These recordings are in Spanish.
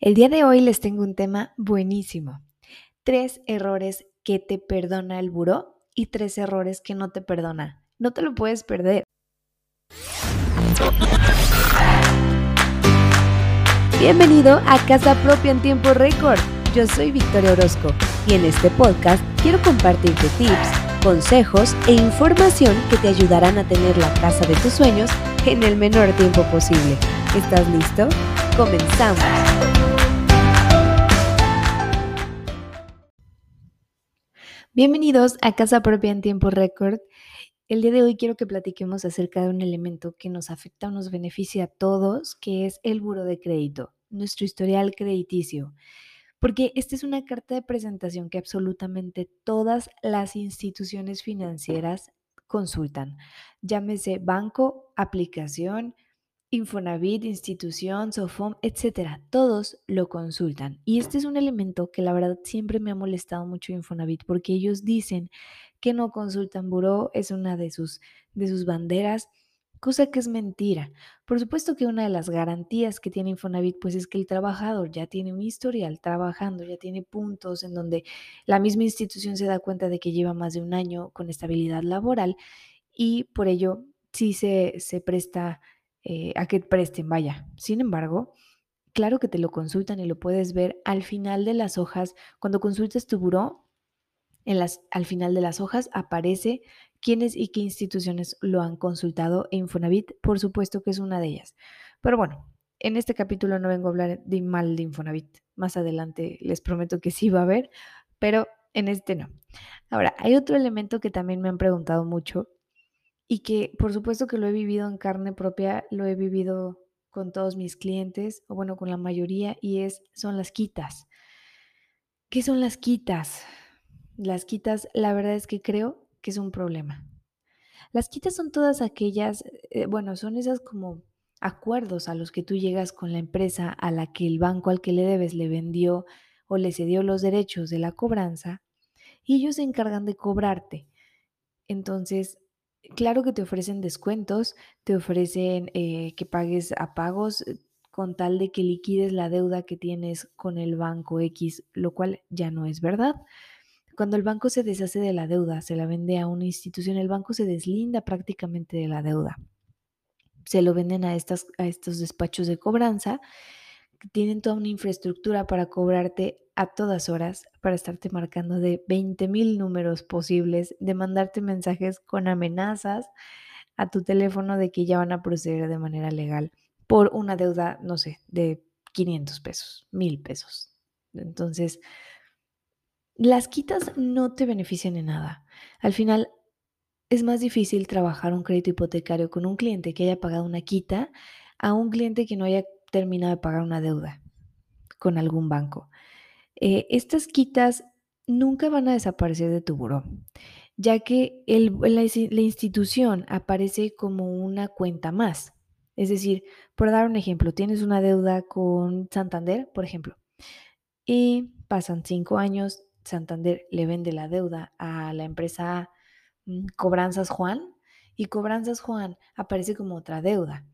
El día de hoy les tengo un tema buenísimo. Tres errores que te perdona el buró y tres errores que no te perdona. No te lo puedes perder. Bienvenido a Casa Propia en Tiempo Récord. Yo soy Victoria Orozco y en este podcast quiero compartirte tips, consejos e información que te ayudarán a tener la casa de tus sueños en el menor tiempo posible. ¿Estás listo? Comenzamos. Bienvenidos a Casa Propia en Tiempo Récord. El día de hoy quiero que platiquemos acerca de un elemento que nos afecta o nos beneficia a todos, que es el buro de crédito, nuestro historial crediticio. Porque esta es una carta de presentación que absolutamente todas las instituciones financieras consultan. Llámese banco, aplicación, Infonavit, institución, Sofom, etcétera, todos lo consultan. Y este es un elemento que la verdad siempre me ha molestado mucho Infonavit porque ellos dicen que no consultan buró, es una de sus, de sus banderas, cosa que es mentira. Por supuesto que una de las garantías que tiene Infonavit pues es que el trabajador ya tiene un historial trabajando, ya tiene puntos en donde la misma institución se da cuenta de que lleva más de un año con estabilidad laboral y por ello sí se, se presta eh, a que presten, vaya. Sin embargo, claro que te lo consultan y lo puedes ver al final de las hojas. Cuando consultes tu buró, al final de las hojas aparece quiénes y qué instituciones lo han consultado e Infonavit, por supuesto que es una de ellas. Pero bueno, en este capítulo no vengo a hablar de mal de Infonavit. Más adelante les prometo que sí va a haber, pero en este no. Ahora, hay otro elemento que también me han preguntado mucho y que por supuesto que lo he vivido en carne propia, lo he vivido con todos mis clientes, o bueno, con la mayoría, y es, son las quitas. ¿Qué son las quitas? Las quitas, la verdad es que creo que es un problema. Las quitas son todas aquellas, eh, bueno, son esas como acuerdos a los que tú llegas con la empresa a la que el banco al que le debes le vendió o le cedió los derechos de la cobranza y ellos se encargan de cobrarte. Entonces, Claro que te ofrecen descuentos, te ofrecen eh, que pagues a pagos eh, con tal de que liquides la deuda que tienes con el banco X, lo cual ya no es verdad. Cuando el banco se deshace de la deuda, se la vende a una institución, el banco se deslinda prácticamente de la deuda. Se lo venden a, estas, a estos despachos de cobranza tienen toda una infraestructura para cobrarte a todas horas, para estarte marcando de 20 mil números posibles, de mandarte mensajes con amenazas a tu teléfono de que ya van a proceder de manera legal por una deuda, no sé, de 500 pesos, mil pesos. Entonces, las quitas no te benefician en nada. Al final, es más difícil trabajar un crédito hipotecario con un cliente que haya pagado una quita a un cliente que no haya termina de pagar una deuda con algún banco. Eh, estas quitas nunca van a desaparecer de tu buró, ya que la, institución aparece como una cuenta más. Es decir, por dar un ejemplo, tienes una deuda con Santander, por ejemplo, y pasan cinco años, Santander le vende la deuda a la empresa mm, Cobranzas Juan y Cobranzas Juan aparece como otra deuda.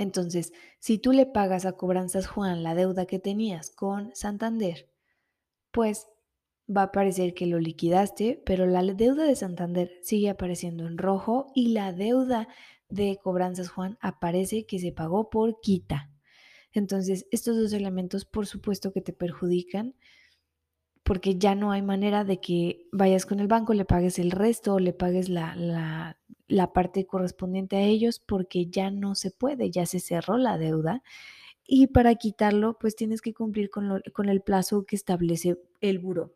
Entonces, si tú le pagas a Cobranzas Juan la deuda que tenías con Santander, pues va a parecer que lo liquidaste, pero la deuda de Santander sigue apareciendo en rojo y la deuda de Cobranzas Juan aparece que se pagó por quita. Entonces, estos dos elementos, por supuesto que te perjudican porque ya no hay manera de que vayas con el banco, le pagues el resto o le pagues la, la, parte correspondiente a ellos, porque ya no se puede, ya se cerró la deuda. Y para quitarlo, pues tienes que cumplir con, con el plazo que establece el buro.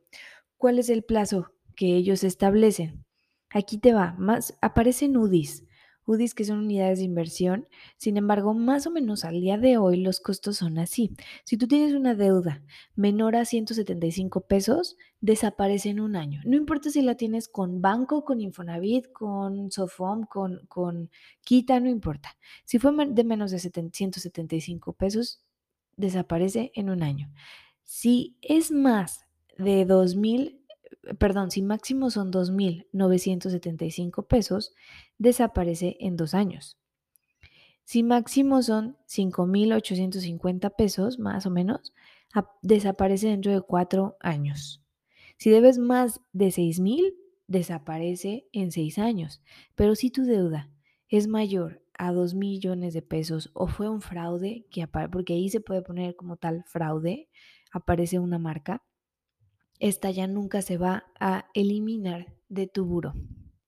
¿Cuál es el plazo que ellos establecen? Aquí te va, más aparecen UDIs. UDIs que son unidades de inversión. Sin embargo, más o menos al día de hoy los costos son así. Si tú tienes una deuda menor a 175 pesos, desaparece en un año. No importa si la tienes con banco, con Infonavit, con Sofom, con, con Quita, no importa. Si fue de menos de 175 pesos, desaparece en un año. Si es más de 2.000 perdón, si máximo son 2.975 pesos, desaparece en dos años. Si máximo son 5.850 pesos, más o menos, desaparece dentro de cuatro años. Si debes más de 6.000, desaparece en seis años. Pero si tu deuda es mayor a 2 millones de pesos o fue un fraude, que porque ahí se puede poner como tal fraude, aparece una marca, esta ya nunca se va a eliminar de tu buro.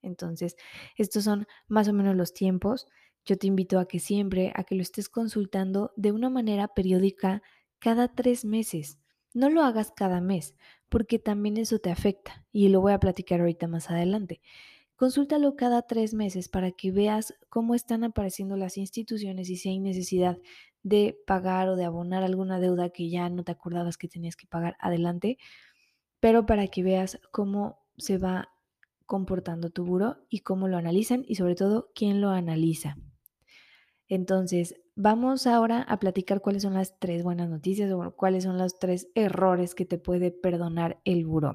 Entonces, estos son más o menos los tiempos. Yo te invito a que siempre, a que lo estés consultando de una manera periódica cada tres meses. No lo hagas cada mes, porque también eso te afecta y lo voy a platicar ahorita más adelante. Consúltalo cada tres meses para que veas cómo están apareciendo las instituciones y si hay necesidad de pagar o de abonar alguna deuda que ya no te acordabas que tenías que pagar adelante, pero para que veas cómo se va comportando tu buro y cómo lo analizan y sobre todo quién lo analiza. Entonces, vamos ahora a platicar cuáles son las tres buenas noticias o cuáles son los tres errores que te puede perdonar el buro.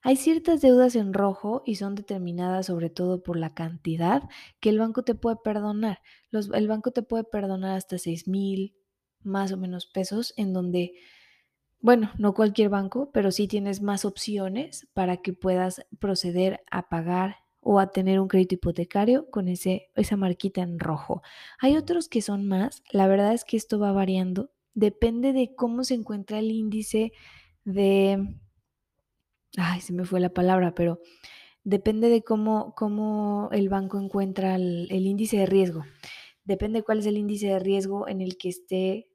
Hay ciertas deudas en rojo y son determinadas sobre todo por la cantidad que el banco te puede perdonar. el banco te puede perdonar hasta 6 mil más o menos pesos en donde bueno, no cualquier banco, pero sí tienes más opciones para que puedas proceder a pagar o a tener un crédito hipotecario con ese, esa marquita en rojo. Hay otros que son más, la verdad es que esto va variando, depende de cómo se encuentra el índice de, ay, se me fue la palabra, pero depende de cómo, cómo el banco encuentra el, el índice de riesgo. Depende cuál es el índice de riesgo en el que esté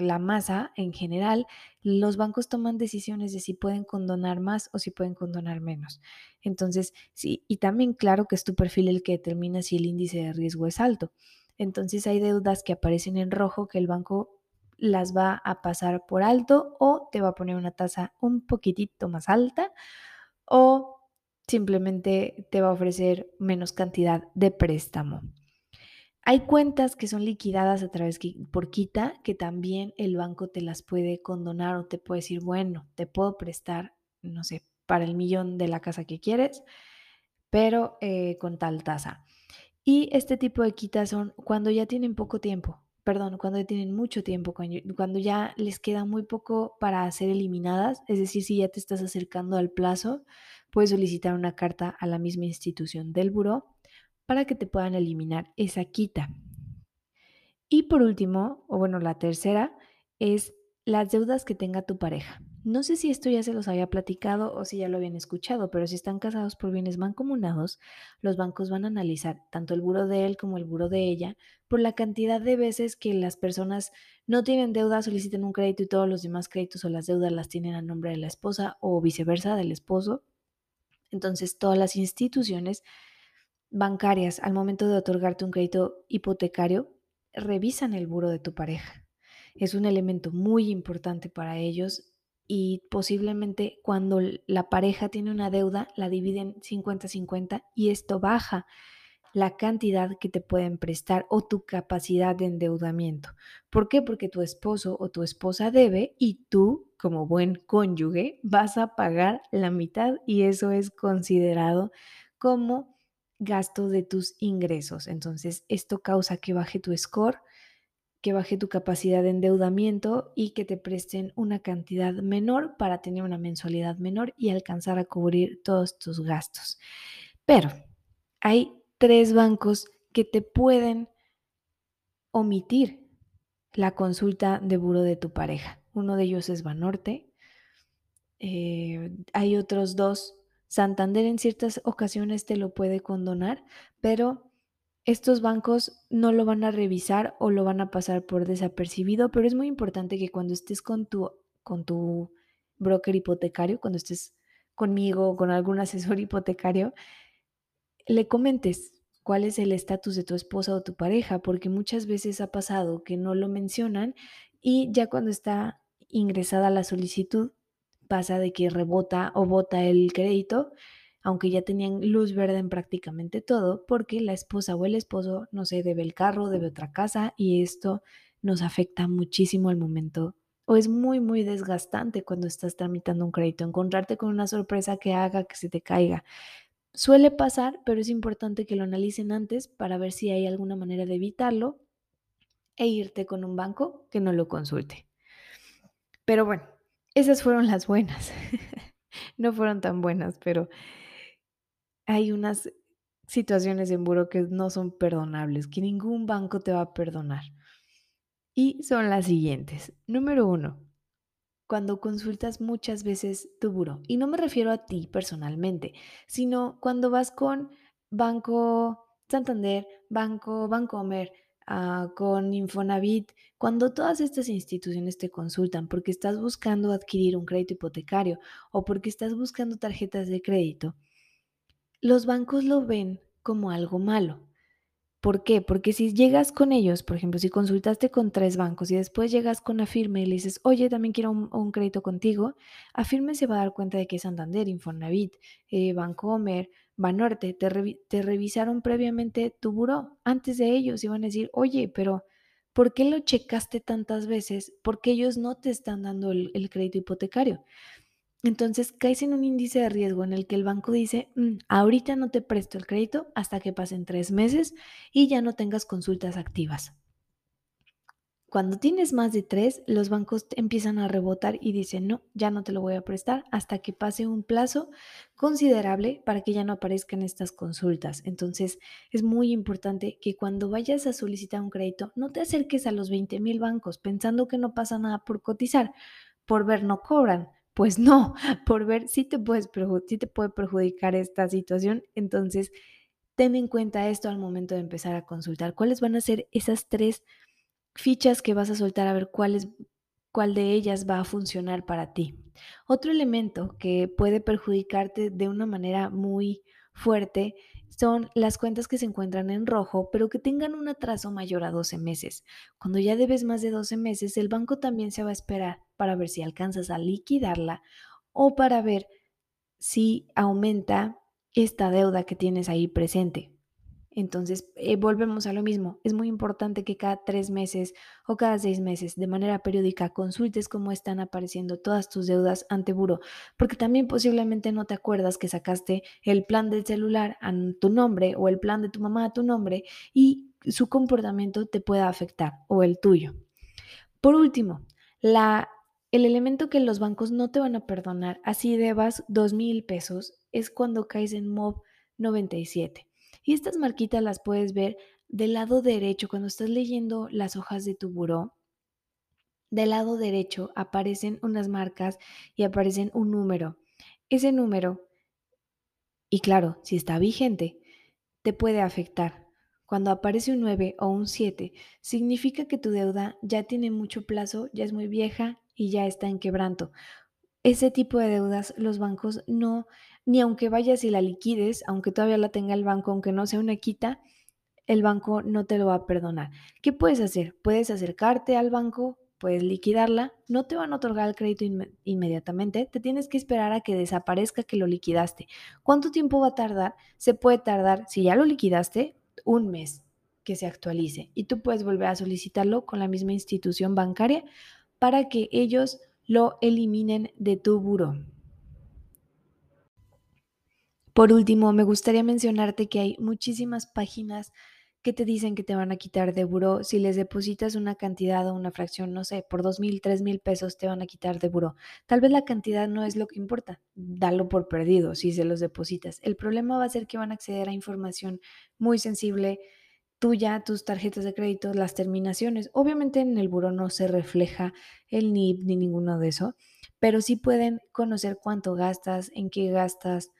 la masa en general, los bancos toman decisiones de si pueden condonar más o si pueden condonar menos. Entonces, sí, y también claro que es tu perfil el que determina si el índice de riesgo es alto. Entonces hay deudas que aparecen en rojo que el banco las va a pasar por alto o te va a poner una tasa un poquitito más alta o simplemente te va a ofrecer menos cantidad de préstamo. Hay cuentas que son liquidadas a través por quita que también el banco te las puede condonar o te puede decir, bueno, te puedo prestar, no sé, para el millón de la casa que quieres, pero eh, con tal tasa. Y este tipo de quitas son cuando ya tienen poco tiempo, perdón, cuando ya tienen mucho tiempo, cuando ya les queda muy poco para ser eliminadas, es decir, si ya te estás acercando al plazo, puedes solicitar una carta a la misma institución del buró para que te puedan eliminar esa quita. Y por último, o bueno, la tercera, es las deudas que tenga tu pareja. No sé si esto ya se los había platicado o si ya lo habían escuchado, pero si están casados por bienes mancomunados, los bancos van a analizar tanto el buro de él como el buro de ella por la cantidad de veces que las personas no tienen deuda, soliciten un crédito y todos los demás créditos o las deudas las tienen a nombre de la esposa o viceversa del esposo. Entonces, todas las instituciones bancarias al momento de otorgarte un crédito hipotecario revisan el buro de tu pareja. Es un elemento muy importante para ellos y posiblemente cuando la pareja tiene una deuda la dividen 50-50 y esto baja la cantidad que te pueden prestar o tu capacidad de endeudamiento. ¿Por qué? Porque tu esposo o tu esposa debe y tú, como buen cónyuge, vas a pagar la mitad y eso es considerado como gasto de tus ingresos. Entonces, esto causa que baje tu score, que baje tu capacidad de endeudamiento y que te presten una cantidad menor para tener una mensualidad menor y alcanzar a cubrir todos tus gastos. Pero hay tres bancos que te pueden omitir la consulta de buro de tu pareja. Uno de ellos es Banorte. Eh, hay otros dos Santander en ciertas ocasiones te lo puede condonar, pero estos bancos no lo van a revisar o lo van a pasar por desapercibido, pero es muy importante que cuando estés con tu, con tu broker hipotecario, cuando estés conmigo o con algún asesor hipotecario, le comentes cuál es el estatus de tu esposa o tu pareja, porque muchas veces ha pasado que no lo mencionan y ya cuando está ingresada la solicitud, pasa de que rebota o bota el crédito, aunque ya tenían luz verde en prácticamente todo, porque la esposa o el esposo, no sé, debe el carro, debe otra casa y esto nos afecta muchísimo al momento o es muy, muy desgastante cuando estás tramitando un crédito, encontrarte con una sorpresa que haga que se te caiga. Suele pasar, pero es importante que lo analicen antes para ver si hay alguna manera de evitarlo e irte con un banco que no lo consulte. Pero bueno, esas fueron las buenas. no fueron tan buenas, pero hay unas situaciones en buro que no son perdonables, que ningún banco te va a perdonar. Y son las siguientes. Número uno, cuando consultas muchas veces tu buro. Y no me refiero a ti personalmente, sino cuando vas con Banco Santander, Banco Bancomer, uh, con Infonavit, cuando todas estas instituciones te consultan porque estás buscando adquirir un crédito hipotecario o porque estás buscando tarjetas de crédito, los bancos lo ven como algo malo. ¿Por qué? Porque si llegas con ellos, por ejemplo, si consultaste con tres bancos y después llegas con Afirme y le dices, oye, también quiero un, crédito contigo, Afirme se va a dar cuenta de que Santander, Infonavit, eh, Bancomer, Banorte, te, te revisaron previamente tu buró antes de ellos y van a decir, oye, pero ¿por qué lo checaste tantas veces? Porque ellos no te están dando el crédito hipotecario. Entonces caes en un índice de riesgo en el que el banco dice, mm, ahorita no te presto el crédito hasta que pasen tres meses y ya no tengas consultas activas. Cuando tienes más de tres, los bancos empiezan a rebotar y dicen, no, ya no te lo voy a prestar hasta que pase un plazo considerable para que ya no aparezcan estas consultas. Entonces, es muy importante que cuando vayas a solicitar un crédito, no te acerques a los 20 mil bancos pensando que no pasa nada por cotizar. Por ver, no cobran pues no, por ver si te, puedes te puede perjudicar esta situación. Entonces, ten en cuenta esto al momento de empezar a consultar. ¿Cuáles van a ser esas tres fichas que vas a soltar a ver cuál, cuál de ellas va a funcionar para ti? Otro elemento que puede perjudicarte de una manera muy fuerte son las cuentas que se encuentran en rojo, pero que tengan un atraso mayor a 12 meses. Cuando ya debes más de 12 meses, el banco también se va a esperar para ver si alcanzas a liquidarla o para ver si aumenta esta deuda que tienes ahí presente. Entonces, eh, volvemos a lo mismo. Es muy importante que cada tres meses o cada seis meses, de manera periódica, consultes cómo están apareciendo todas tus deudas ante buro, porque también posiblemente no te acuerdas que sacaste el plan del celular a tu nombre o el plan de tu mamá a tu nombre y su comportamiento te pueda afectar o el tuyo. Por último, la, el elemento que los bancos no te van a perdonar, así debas dos mil pesos, es cuando caes en MOB 97. Y estas marquitas las puedes ver del lado derecho cuando estás leyendo las hojas de tu buró. Del lado derecho aparecen unas marcas y aparecen un número. Ese número, y claro, si está vigente, te puede afectar. Cuando aparece un 9 o un 7, significa que tu deuda ya tiene mucho plazo, ya es muy vieja y ya está en quebranto. Ese tipo de deudas los bancos no ni aunque vayas y la liquides, aunque todavía la tenga el banco, aunque no sea una quita, el banco no te lo va a perdonar. ¿Qué puedes hacer? Puedes acercarte al banco, puedes liquidarla, no te van a otorgar el crédito inmediatamente, te tienes que esperar a que desaparezca que lo liquidaste. ¿Cuánto tiempo va a tardar? Se puede tardar, si ya lo liquidaste, un mes que se actualice y tú puedes volver a solicitarlo con la misma institución bancaria para que ellos lo eliminen de tu buro. Por último, me gustaría mencionarte que hay muchísimas páginas que te dicen que te van a quitar de buró. Si les depositas una cantidad o una fracción, no sé, por dos mil, tres mil pesos te van a quitar de buró. Tal vez la cantidad no es lo que importa. Dalo por perdido si se los depositas. El problema va a ser que van a acceder a información muy sensible tuya, tus tarjetas de crédito, las terminaciones. Obviamente en el buró no se refleja el NIP ni ninguno de eso, pero sí pueden conocer cuánto gastas, en qué gastas,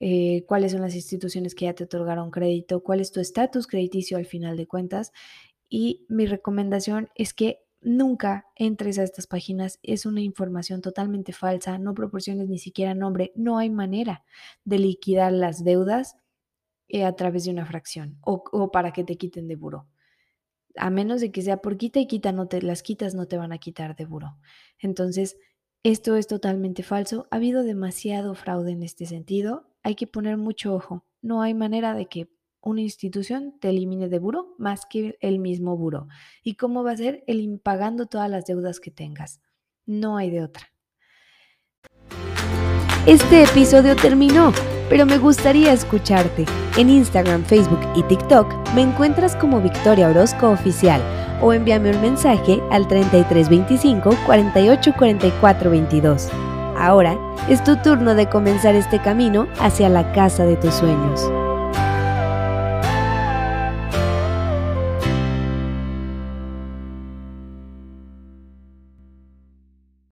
eh, cuáles son las instituciones que ya te otorgaron crédito, cuál es tu estatus crediticio al final de cuentas. Y mi recomendación es que nunca entres a estas páginas, es una información totalmente falsa, no proporciones ni siquiera nombre, no hay manera de liquidar las deudas eh, a través de una fracción o, para que te quiten de buro. A menos de que sea por quita y quita, no te las quitas, no te van a quitar de buro. Entonces, esto es totalmente falso. Ha habido demasiado fraude en este sentido hay que poner mucho ojo. No hay manera de que una institución te elimine de buro más que el mismo buro. ¿Y cómo va a ser? El pagando todas las deudas que tengas. No hay de otra. Este episodio terminó pero me gustaría escucharte. En Instagram, Facebook y TikTok me encuentras como Victoria Orozco Oficial o envíame un mensaje al 3325 48 44 22. Ahora es tu turno de comenzar este camino hacia la casa de tus sueños.